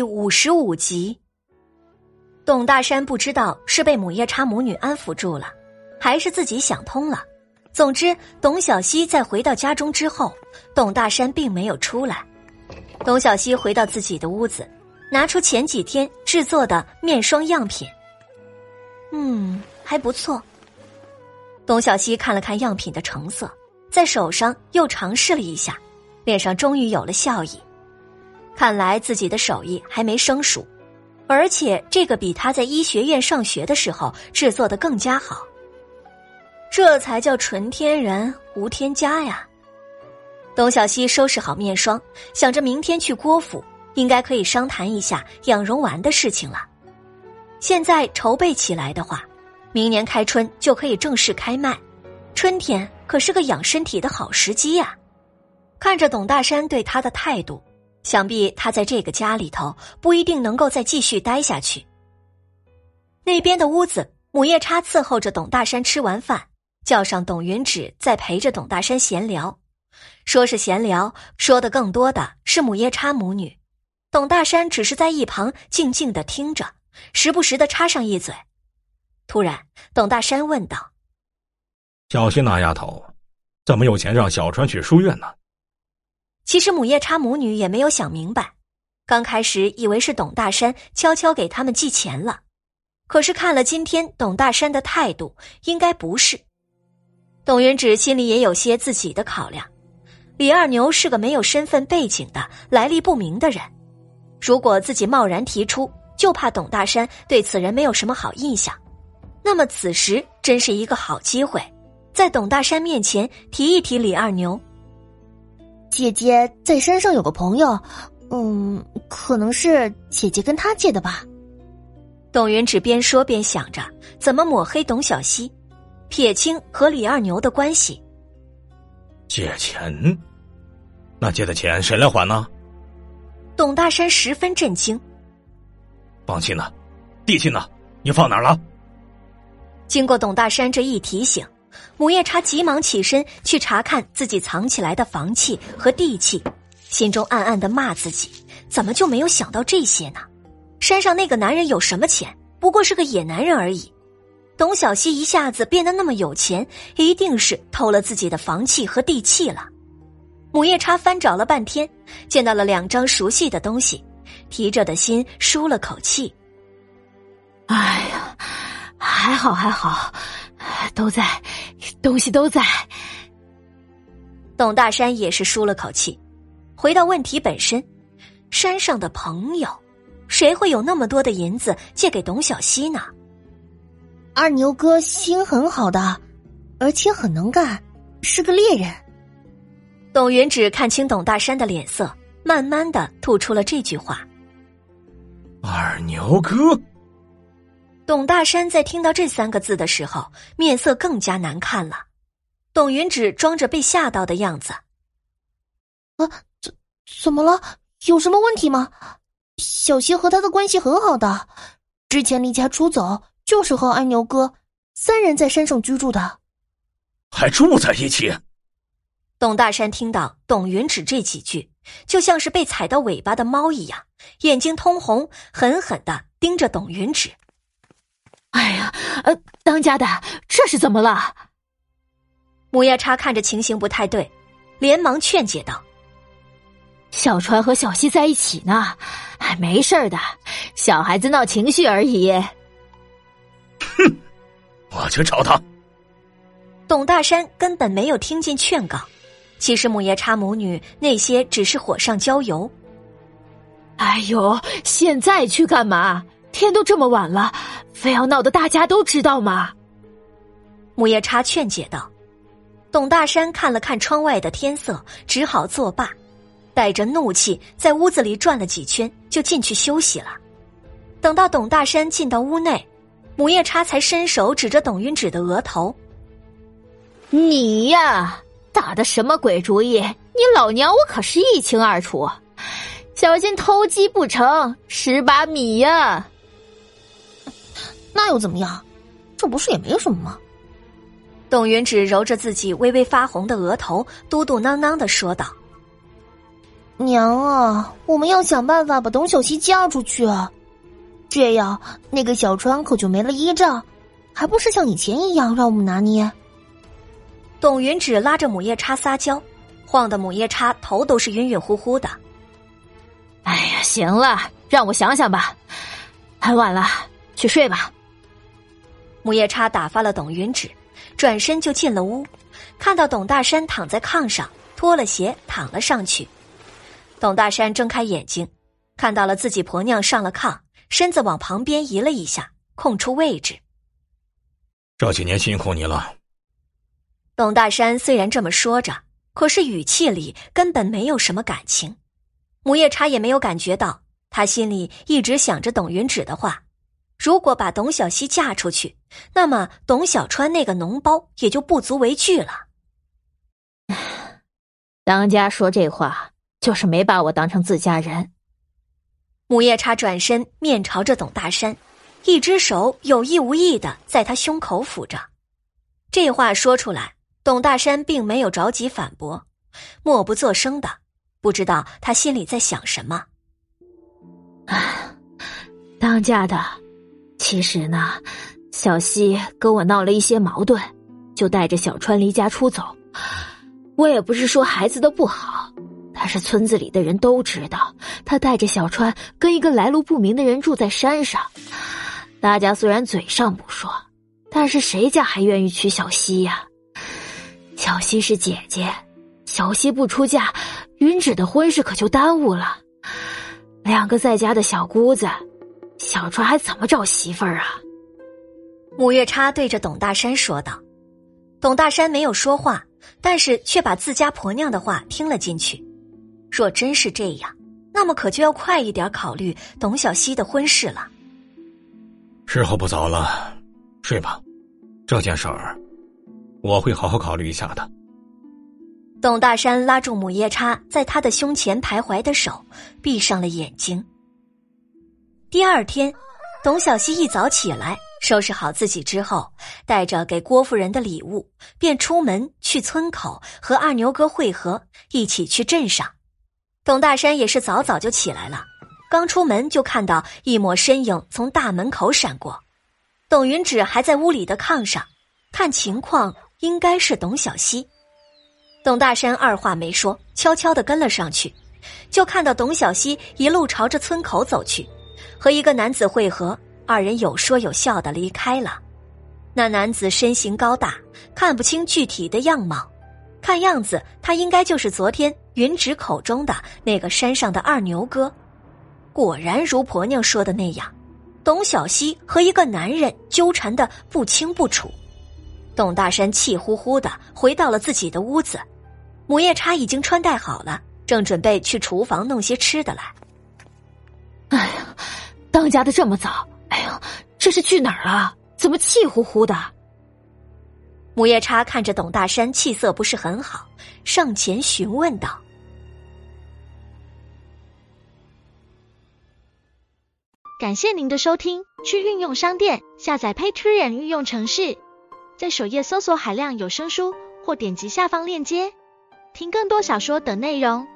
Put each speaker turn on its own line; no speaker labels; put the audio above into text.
第五十五集，董大山不知道是被母夜叉母女安抚住了，还是自己想通了。总之，董小希在回到家中之后，董大山并没有出来。董小希回到自己的屋子，拿出前几天制作的面霜样品。嗯，还不错。董小希看了看样品的成色，在手上又尝试了一下，脸上终于有了笑意。看来自己的手艺还没生疏，而且这个比他在医学院上学的时候制作的更加好。这才叫纯天然无添加呀！董小希收拾好面霜，想着明天去郭府，应该可以商谈一下养容丸的事情了。现在筹备起来的话，明年开春就可以正式开卖。春天可是个养身体的好时机呀！看着董大山对他的态度。想必他在这个家里头不一定能够再继续待下去。那边的屋子，母夜叉伺候着董大山吃完饭，叫上董云芷在陪着董大山闲聊。说是闲聊，说的更多的是母夜叉母女。董大山只是在一旁静静的听着，时不时的插上一嘴。突然，董大山问道：“
小新那丫头，怎么有钱让小川去书院呢？”
其实母夜叉母女也没有想明白，刚开始以为是董大山悄悄给他们寄钱了，可是看了今天董大山的态度，应该不是。董云芷心里也有些自己的考量，李二牛是个没有身份背景的、来历不明的人，如果自己贸然提出，就怕董大山对此人没有什么好印象。那么此时真是一个好机会，在董大山面前提一提李二牛。
姐姐在山上有个朋友，嗯，可能是姐姐跟他借的吧。
董云芷边说边想着怎么抹黑董小希，撇清和李二牛的关系。
借钱？那借的钱谁来还呢？
董大山十分震惊。
房契呢？地契呢？你放哪儿了？
经过董大山这一提醒。母夜叉急忙起身去查看自己藏起来的房契和地契，心中暗暗的骂自己：怎么就没有想到这些呢？山上那个男人有什么钱？不过是个野男人而已。董小希一下子变得那么有钱，一定是偷了自己的房契和地契了。母夜叉翻找了半天，见到了两张熟悉的东西，提着的心舒了口气。
哎呀，还好还好。都在，东西都在。
董大山也是舒了口气，回到问题本身：山上的朋友，谁会有那么多的银子借给董小希呢？
二牛哥心很好的，而且很能干，是个猎人。
董云芷看清董大山的脸色，慢慢的吐出了这句话：“
二牛哥。”
董大山在听到这三个字的时候，面色更加难看了。董云芷装着被吓到的样子：“
啊，怎怎么了？有什么问题吗？小希和他的关系很好的，之前离家出走就是和安牛哥三人在山上居住的，
还住在一起。”
董大山听到董云芷这几句，就像是被踩到尾巴的猫一样，眼睛通红，狠狠的盯着董云芷。
哎呀，呃，当家的，这是怎么了？
母夜叉看着情形不太对，连忙劝解道：“
小川和小西在一起呢，哎，没事的，小孩子闹情绪而已。”
哼，我去找他。
董大山根本没有听进劝告，其实母夜叉母女那些只是火上浇油。
哎呦，现在去干嘛？天都这么晚了，非要闹得大家都知道吗？
母夜叉劝解道。董大山看了看窗外的天色，只好作罢，带着怒气在屋子里转了几圈，就进去休息了。等到董大山进到屋内，母夜叉才伸手指着董云芷的额头：“
你呀，打的什么鬼主意？你老娘我可是一清二楚，小心偷鸡不成蚀把米呀！”
那又怎么样？这不是也没什么吗？
董云芷揉着自己微微发红的额头，嘟嘟囔囔的说道：“
娘啊，我们要想办法把董小希嫁出去啊！这样那个小川可就没了依仗，还不是像以前一样让我们拿捏？
董云芷拉着母夜叉撒娇，晃得母夜叉头都是晕晕乎乎的。
哎呀，行了，让我想想吧。很晚了，去睡吧。
母夜叉打发了董云芷，转身就进了屋，看到董大山躺在炕上，脱了鞋躺了上去。董大山睁开眼睛，看到了自己婆娘上了炕，身子往旁边移了一下，空出位置。
这几年辛苦你了。
董大山虽然这么说着，可是语气里根本没有什么感情。母夜叉也没有感觉到，他心里一直想着董云芷的话。如果把董小希嫁出去，那么董小川那个脓包也就不足为惧了。
当家说这话，就是没把我当成自家人。
母夜叉转身面朝着董大山，一只手有意无意的在他胸口抚着。这话说出来，董大山并没有着急反驳，默不作声的，不知道他心里在想什么。
啊，当家的。其实呢，小西跟我闹了一些矛盾，就带着小川离家出走。我也不是说孩子的不好，但是村子里的人都知道，他带着小川跟一个来路不明的人住在山上。大家虽然嘴上不说，但是谁家还愿意娶小西呀？小西是姐姐，小西不出嫁，云芷的婚事可就耽误了。两个在家的小姑子。小川还怎么找媳妇儿啊？
母月叉对着董大山说道。董大山没有说话，但是却把自家婆娘的话听了进去。若真是这样，那么可就要快一点考虑董小希的婚事了。
时候不早了，睡吧。这件事儿，我会好好考虑一下的。
董大山拉住母夜叉在他的胸前徘徊的手，闭上了眼睛。第二天，董小希一早起来，收拾好自己之后，带着给郭夫人的礼物，便出门去村口和二牛哥会合，一起去镇上。董大山也是早早就起来了，刚出门就看到一抹身影从大门口闪过。董云芷还在屋里的炕上，看情况应该是董小希。董大山二话没说，悄悄的跟了上去，就看到董小希一路朝着村口走去。和一个男子会合，二人有说有笑的离开了。那男子身形高大，看不清具体的样貌，看样子他应该就是昨天云芷口中的那个山上的二牛哥。果然如婆娘说的那样，董小希和一个男人纠缠的不清不楚。董大山气呼呼的回到了自己的屋子，母夜叉已经穿戴好了，正准备去厨房弄些吃的来。
哎！当家的这么早，哎呦，这是去哪儿了？怎么气呼呼的？
母夜叉看着董大山气色不是很好，上前询问道：“
感谢您的收听，去运用商店下载 Patreon 运用城市，在首页搜索海量有声书，或点击下方链接听更多小说等内容。”